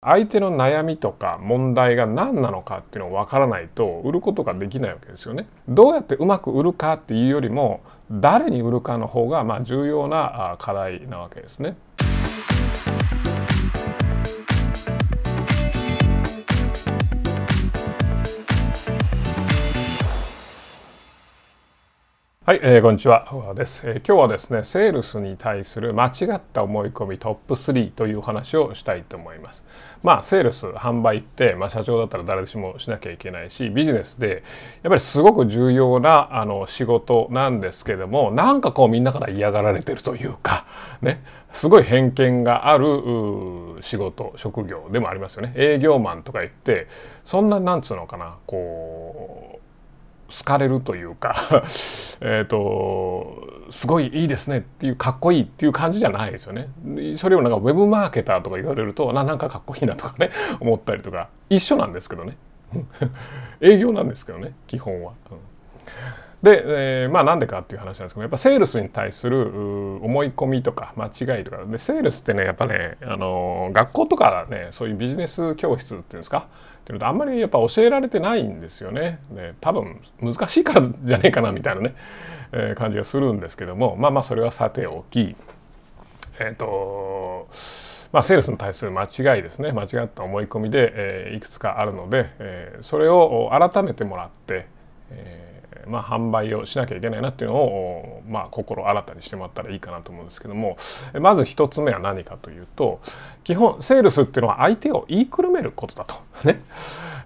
相手の悩みとか問題が何なのかっていうのを分からないと売ることができないわけですよね。どうやってうまく売るかっていうよりも誰に売るかの方がまあ重要な課題なわけですね。はい、えー、こんにちは。です、えー、今日はですね、セールスに対する間違った思い込みトップ3という話をしたいと思います。まあ、セールス、販売って、まあ、社長だったら誰しもしなきゃいけないし、ビジネスで、やっぱりすごく重要なあの仕事なんですけども、なんかこうみんなから嫌がられてるというか、ね、すごい偏見がある仕事、職業でもありますよね。営業マンとか言って、そんな、なんつうのかな、こう、好かれるというか えっとすごいいいですねっていうかっこいいっていう感じじゃないですよね。それをなんかウェブマーケターとか言われるとななんかかっこいいなとかね 思ったりとか一緒なんですけどね 営業なんですけどね基本は。うんで、えー、まあなんでかっていう話なんですけどやっぱセールスに対する思い込みとか間違いとかでセールスってねやっぱねあの学校とかねそういうビジネス教室っていうんですか？っていうのとあんまりやっぱ教えられてないんですよね。で多分難しいからじゃねえかなみたいなね、えー、感じがするんですけどもまあまあそれはさておきえっ、とまあ、セールスに対する間違いですね間違った思い込みで、えー、いくつかあるので、えー、それを改めてもらって、えーまあ、販売をしなきゃいけないなっていうのを、まあ、心新たにしてもらったらいいかなと思うんですけども。まず一つ目は何かというと基本セールスっていうのは相手を言いくるめることだと。ね。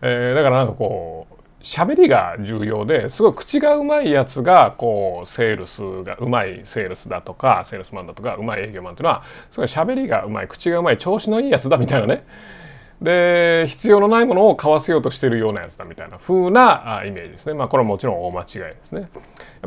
えー、だからなんかこう喋りが重要ですごい口がうまいやつがこうセールスがうまいセールスだとかセールスマンだとかうまい営業マンっていうのはすごい喋りがうまい口がうまい調子のいいやつだみたいなね。で必要のないものを買わせようとしてるようなやつだみたいな風なイメージですね。まあこれはもちろん大間違いですね。やっ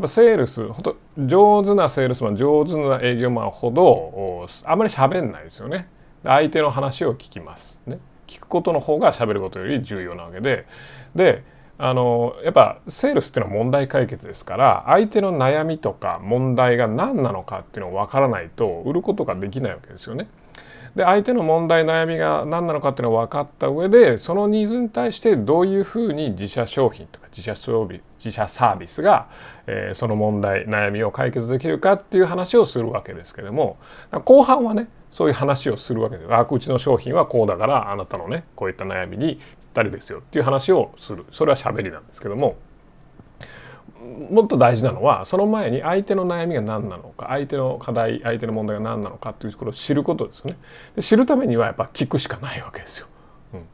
ぱセールスほんと上手なセールスマン上手な営業マンほどあまり喋んないですよね。相手の話を聞きますね。聞くことの方が喋ることより重要なわけで。であのやっぱセールスっていうのは問題解決ですから相手の悩みとか問題が何なのかっていうのを分からないと売ることができないわけですよね。で相手の問題悩みが何なのかっていうのを分かった上でそのニーズに対してどういうふうに自社商品とか自社装備自社サービスが、えー、その問題悩みを解決できるかっていう話をするわけですけども後半はねそういう話をするわけですあうちの商品はこうだからあなたのねこういった悩みにぴったりですよっていう話をするそれは喋りなんですけどももっと大事なのはその前に相手の悩みが何なのか相手の課題相手の問題が何なのかっていうところを知ることですよね。で知るためにはやっぱ聞くしかないわけですよ。うん、だか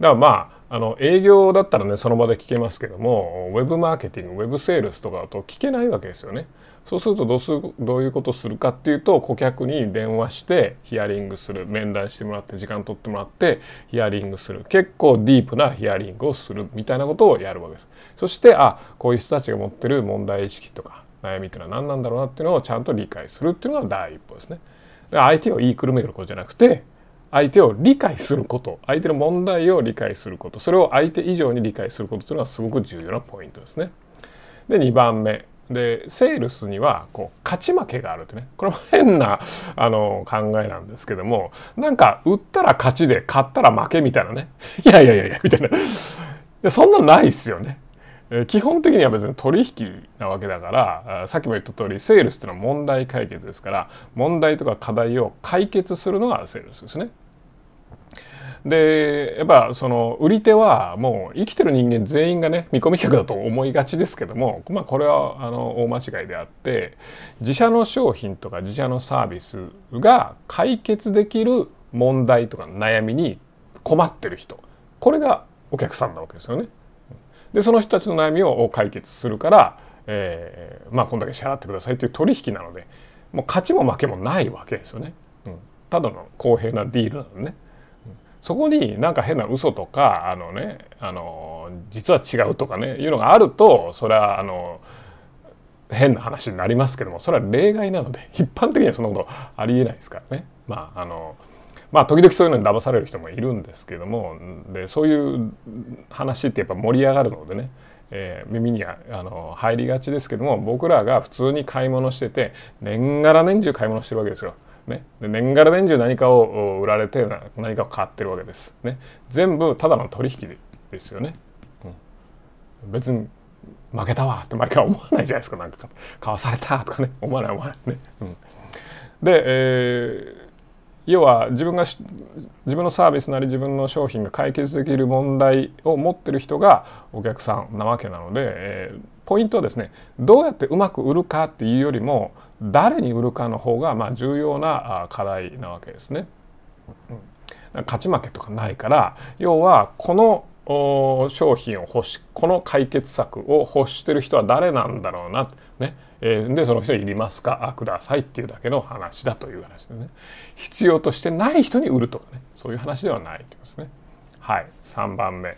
らまああの営業だったらねその場で聞けますけどもウェブマーケティングウェブセールスとかだと聞けないわけですよね。そうするとどうするどういうことするかっていうと顧客に電話してヒアリングする面談してもらって時間取ってもらってヒアリングする結構ディープなヒアリングをするみたいなことをやるわけです。そしてあこういう人たちが持ってる問題意識とか悩みっていうのは何なんだろうなっていうのをちゃんと理解するっていうのが第一歩ですね。相手を言いくるめることじゃなくて相手を理解すること相手の問題を理解することそれを相手以上に理解することというのはすごく重要なポイントですね。で2番目でセールスにはこう勝ち負けがあるってねこれも変なあの考えなんですけどもなんか売ったら勝ちで買ったら負けみたいなね いやいやいやいやみたいなそんなのないっすよね。基本的には別に取引なわけだからさっきも言った通りセールスっていうのは問題解決ですから問題とか課題を解決するのがセールスですね。でやっぱその売り手はもう生きてる人間全員がね見込み客だと思いがちですけども、まあ、これはあの大間違いであって自社の商品とか自社のサービスが解決できる問題とか悩みに困ってる人これがお客さんなわけですよね。でその人たちの悩みを解決するから、えー、まあこんだけ支払ってくださいという取引なのでもう勝ちも負けもないわけですよね。うん、ただの公平なディールなのね。そこになんか変な嘘とかあのねあの実は違うとかねいうのがあるとそれはあの変な話になりますけどもそれは例外なので 一般的にはそんなことありえないですからね。まああのまあ時々そういうのに騙される人もいるんですけどもでそういう話ってやっぱ盛り上がるのでね、えー、耳にあの入りがちですけども僕らが普通に買い物してて年がら年中買い物してるわけですよ。ね、で年がら年中何かを売られて何かを買ってるわけです。ね、全部ただの取引ですよね。うん、別に負けたわって毎回思わないじゃないですか。なんか買わされたとかね。思わない思わない。ね。うん、で、えー要は自分が自分のサービスなり自分の商品が解決できる問題を持ってる人がお客さんなわけなので、えー、ポイントはですねどうやってうまく売るかっていうよりも誰に売るかの方がま重要な課題なわけですね。勝ち負けとかないから要はこの商品を欲しこの解決策を欲してる人は誰なんだろうな、ね。え、でその人いりますか？あくださいっていうだけの話だという話でね。必要としてない人に売るとかね。そういう話ではないということですね。はい。3番目、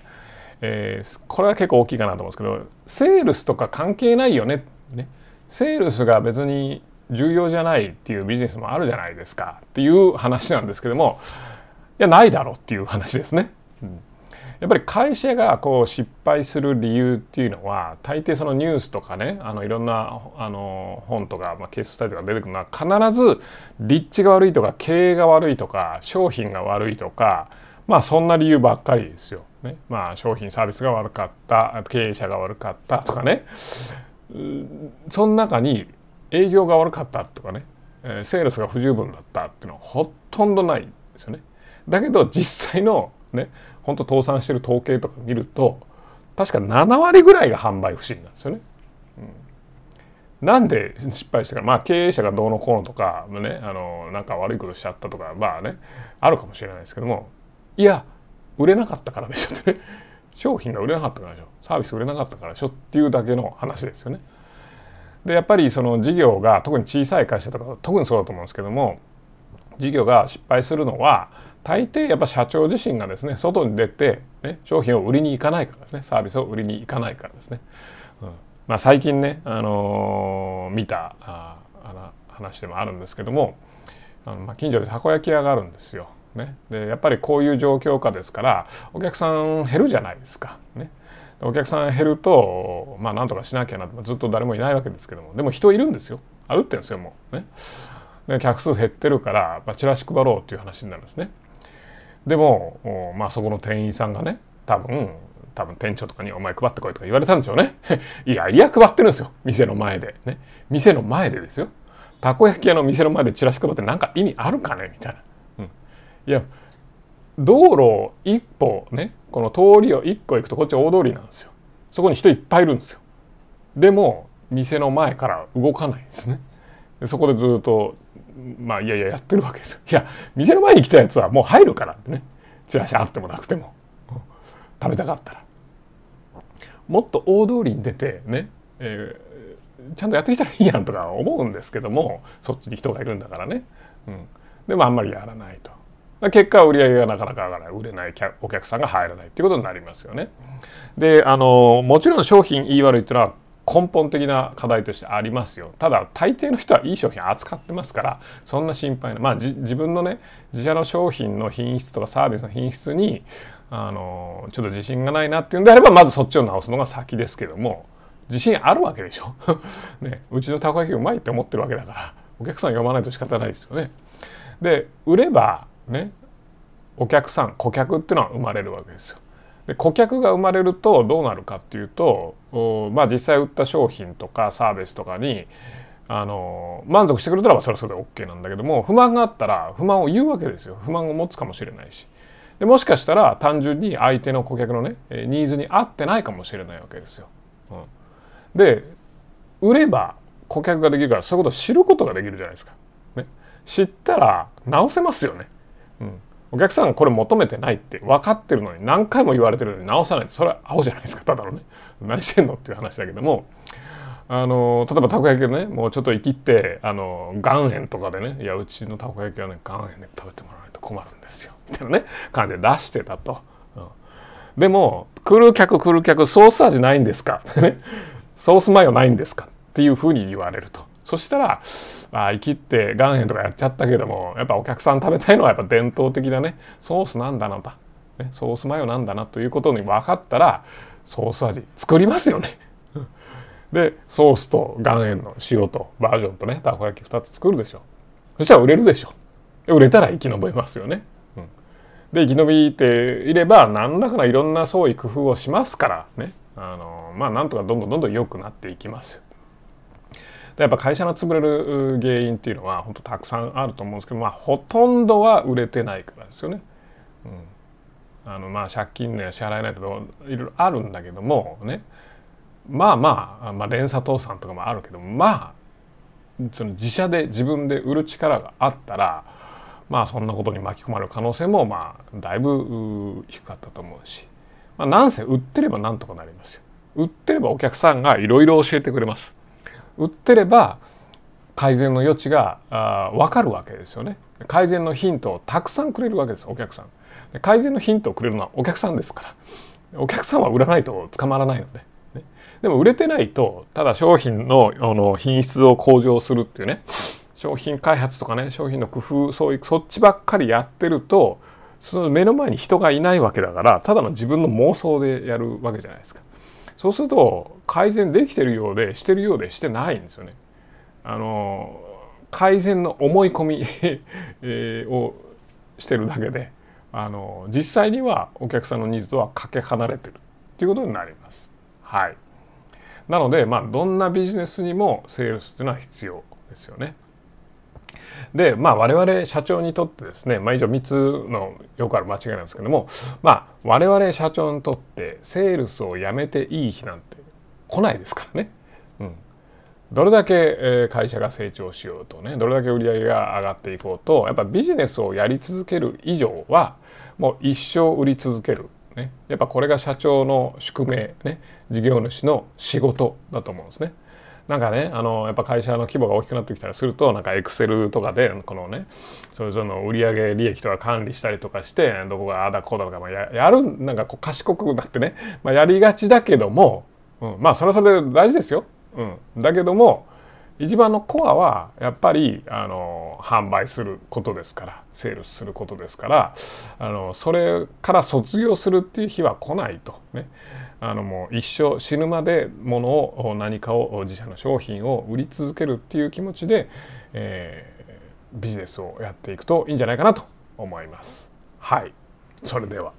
えー、これは結構大きいかなと思うんですけどセールスとか関係ないよねねセールスが別に重要じゃないっていうビジネスもあるじゃないですかっていう話なんですけどもいやないだろうっていう話ですね。うんやっぱり会社がこう失敗する理由っていうのは大抵そのニュースとかねあのいろんなあの本とか、まあ、ケーススタディとか出てくるのは必ず立地が悪いとか経営が悪いとか商品が悪いとかまあそんな理由ばっかりですよ。ね、まあ商品サービスが悪かった経営者が悪かったとかね。その中に営業が悪かったとかね。セールスが不十分だったっていうのはほとんどないですよね。だけど実際のね本当倒産してる統計とか見ると確か7割ぐらいが販売不振なんですよね。うん、なんで失敗したか。まあ経営者がどうのこうのとかねあのなんか悪いことしちゃったとかまあねあるかもしれないですけども。いや売れなかったからでしょってね商品が売れなかったからでしょサービス売れなかったからでしょっていうだけの話ですよね。でやっぱりその事業が特に小さい会社とか特にそうだと思うんですけども事業が失敗するのは大抵やっぱ社長自身がですね外に出て、ね、商品を売りに行かないからですねサービスを売りに行かないからですね。うんまあ、最近ね、あのー、見たああ話でもあるんですけどもあの、まあ、近所でたこ焼き屋があるんですよ。ね、でやっぱりこういう状況下ですからお客さん減るじゃないですか。ね、お客さん減るとまあなんとかしなきゃなずっと誰もいないわけですけどもでも人いるんですよ歩ってるんですよもうね。で客数減ってるから、まあ、チラシ配ろうっていう話になるんですね。でも、まあ、そこの店員さんがね多分多分店長とかに「お前配ってこい」とか言われたんでしょうね。いやいや配ってるんですよ店の前で。ね店の前でですよ。たこ焼き屋の店の前でチラシ配って何か意味あるかね？みたいな。いや道路を一歩ねこの通りを一個行くとこっち大通りなんですよ。そこに人いっぱいいるんですよ。でも店の前から動かないんですね。そこでずっとまあいやいややってるわけですよ。いや店の前に来たやつはもう入るからってねチラシあってもなくても食べたかったらもっと大通りに出てね、えー、ちゃんとやってきたらいいやんとか思うんですけどもそっちに人がいるんだからね、うん、でもあんまりやらないと。結果売り上げがなかなか上がらない売れないお客さんが入らないっていうことになりますよね。であのもちろん商品言い悪いっていうのは根本的な課題としてありますよただ大抵の人はいい商品扱ってますからそんな心配なまあ自分のね自社の商品の品質とかサービスの品質にあのちょっと自信がないなっていうんであればまずそっちを直すのが先ですけども自信あるわけでしょ、ね、うちのたこ焼きうまいって思ってるわけだからお客さん読まないと仕方ないですよね。で売ればねお客さん顧客っていうのは生まれるわけですよ。で顧客が生まれるとどうなるかっていうとまあ実際売った商品とかサービスとかにあの満足してくれたらそれはそれで OK なんだけども不満があったら不満を言うわけですよ不満を持つかもしれないしでもしかしたら単純に相手の顧客のねニーズに合ってないかもしれないわけですよ。うん、で売れば顧客ができるからそういうことを知ることができるじゃないですか。ね、知ったら直せますよね。お客さんこれ求めてないって分かってるのに何回も言われてるのに直さないとそれは青じゃないですか。ただのね。何してんのっていう話だけども。あの例えばたこ焼きねもうちょっと生きってあの岩塩とかでねいやうちのたこ焼きはね岩塩で食べてもらわないと困るんですよ。みたいなね 感じで出してたと、うん、でも来る客来る客ソース味ないんですか？ソースマヨないんですか？っていうふうに言われると。そしたらまあ生きって岩塩とかやっちゃったけどもやっぱお客さん食べたいのはやっぱ伝統的なねソースなんだなと、ね、ソースマヨなんだなということに分かったらソース味作りますよね。でソースと岩塩の塩とバージョンとねたこ焼き2つ作るでしょ。そしたら売れるでしょ。売れたら生き延びますよね、で生き延びていれば何らかのいろんな創意工夫をしますからね。あのまあなんとかどんどんどんどん良くなっていきますよ。でやっぱ会社の潰れる原因っていうのは本当たくさんあると思うんですけどまあほとんどは売れてないからですよね。うん、あのまあ借金ね支払えないとかいろいろあるんだけどもねまあまあ、まあ、連鎖倒産とかもあるけどまあその自社で自分で売る力があったらまあそんなことに巻き込まれる可能性もまあだいぶ低かったと思うし、まあ、なんせ売ってればなんとかなりますよ。売ってればお客さんがいろいろ教えてくれます。売ってれば改善の余地が分かるわけですよね。改善のヒントをたくさんくれるわけですお客さん。改善のヒントをくれるのはお客さんですから。お客さんは売らないと捕まらないので。ね、でも売れてないとただ商品のあの品質を向上するっていうね商品開発とかね商品の工夫そういうそっちばっかりやってるとその目の前に人がいないわけだからただの自分の妄想でやるわけじゃないですか。そうすると改善できてるようでしてるようでしてないんですよね。あの改善の思い込み をしてるだけであの実際にはお客さんのニーズとはかけ離れてるっていうことになります。はい。なのでまあどんなビジネスにもセールスっていうのは必要ですよね。でまあ我々社長にとってですね、まあ、以上3つのよくある間違いなんですけどもまあ我々社長にとってセールスをやめていい日なんて来ないですからね。うん、どれだけ会社が成長しようとねどれだけ売り上げが上がっていこうとやっぱビジネスをやり続ける以上はもう一生売り続ける、ね、やっぱこれが社長の宿命ね事業主の仕事だと思うんですね。なんかねあのやっぱ会社の規模が大きくなってきたりするとなんかエクセルとかでこのねそれぞれの売上利益とか管理したりとかしてどこがああだこうだとか、まあ、やるなんかこう賢くなってね、まあ、やりがちだけども、うん、まあそれはそれで大事ですよ。うん、だけども一番のコアはやっぱりあの販売することですからセールスすることですからあのそれから卒業するっていう日は来ないとね。あのもう一生死ぬまでものを何かを自社の商品を売り続けるっていう気持ちで、えー、ビジネスをやっていくといいんじゃないかなと思います。はいそれでは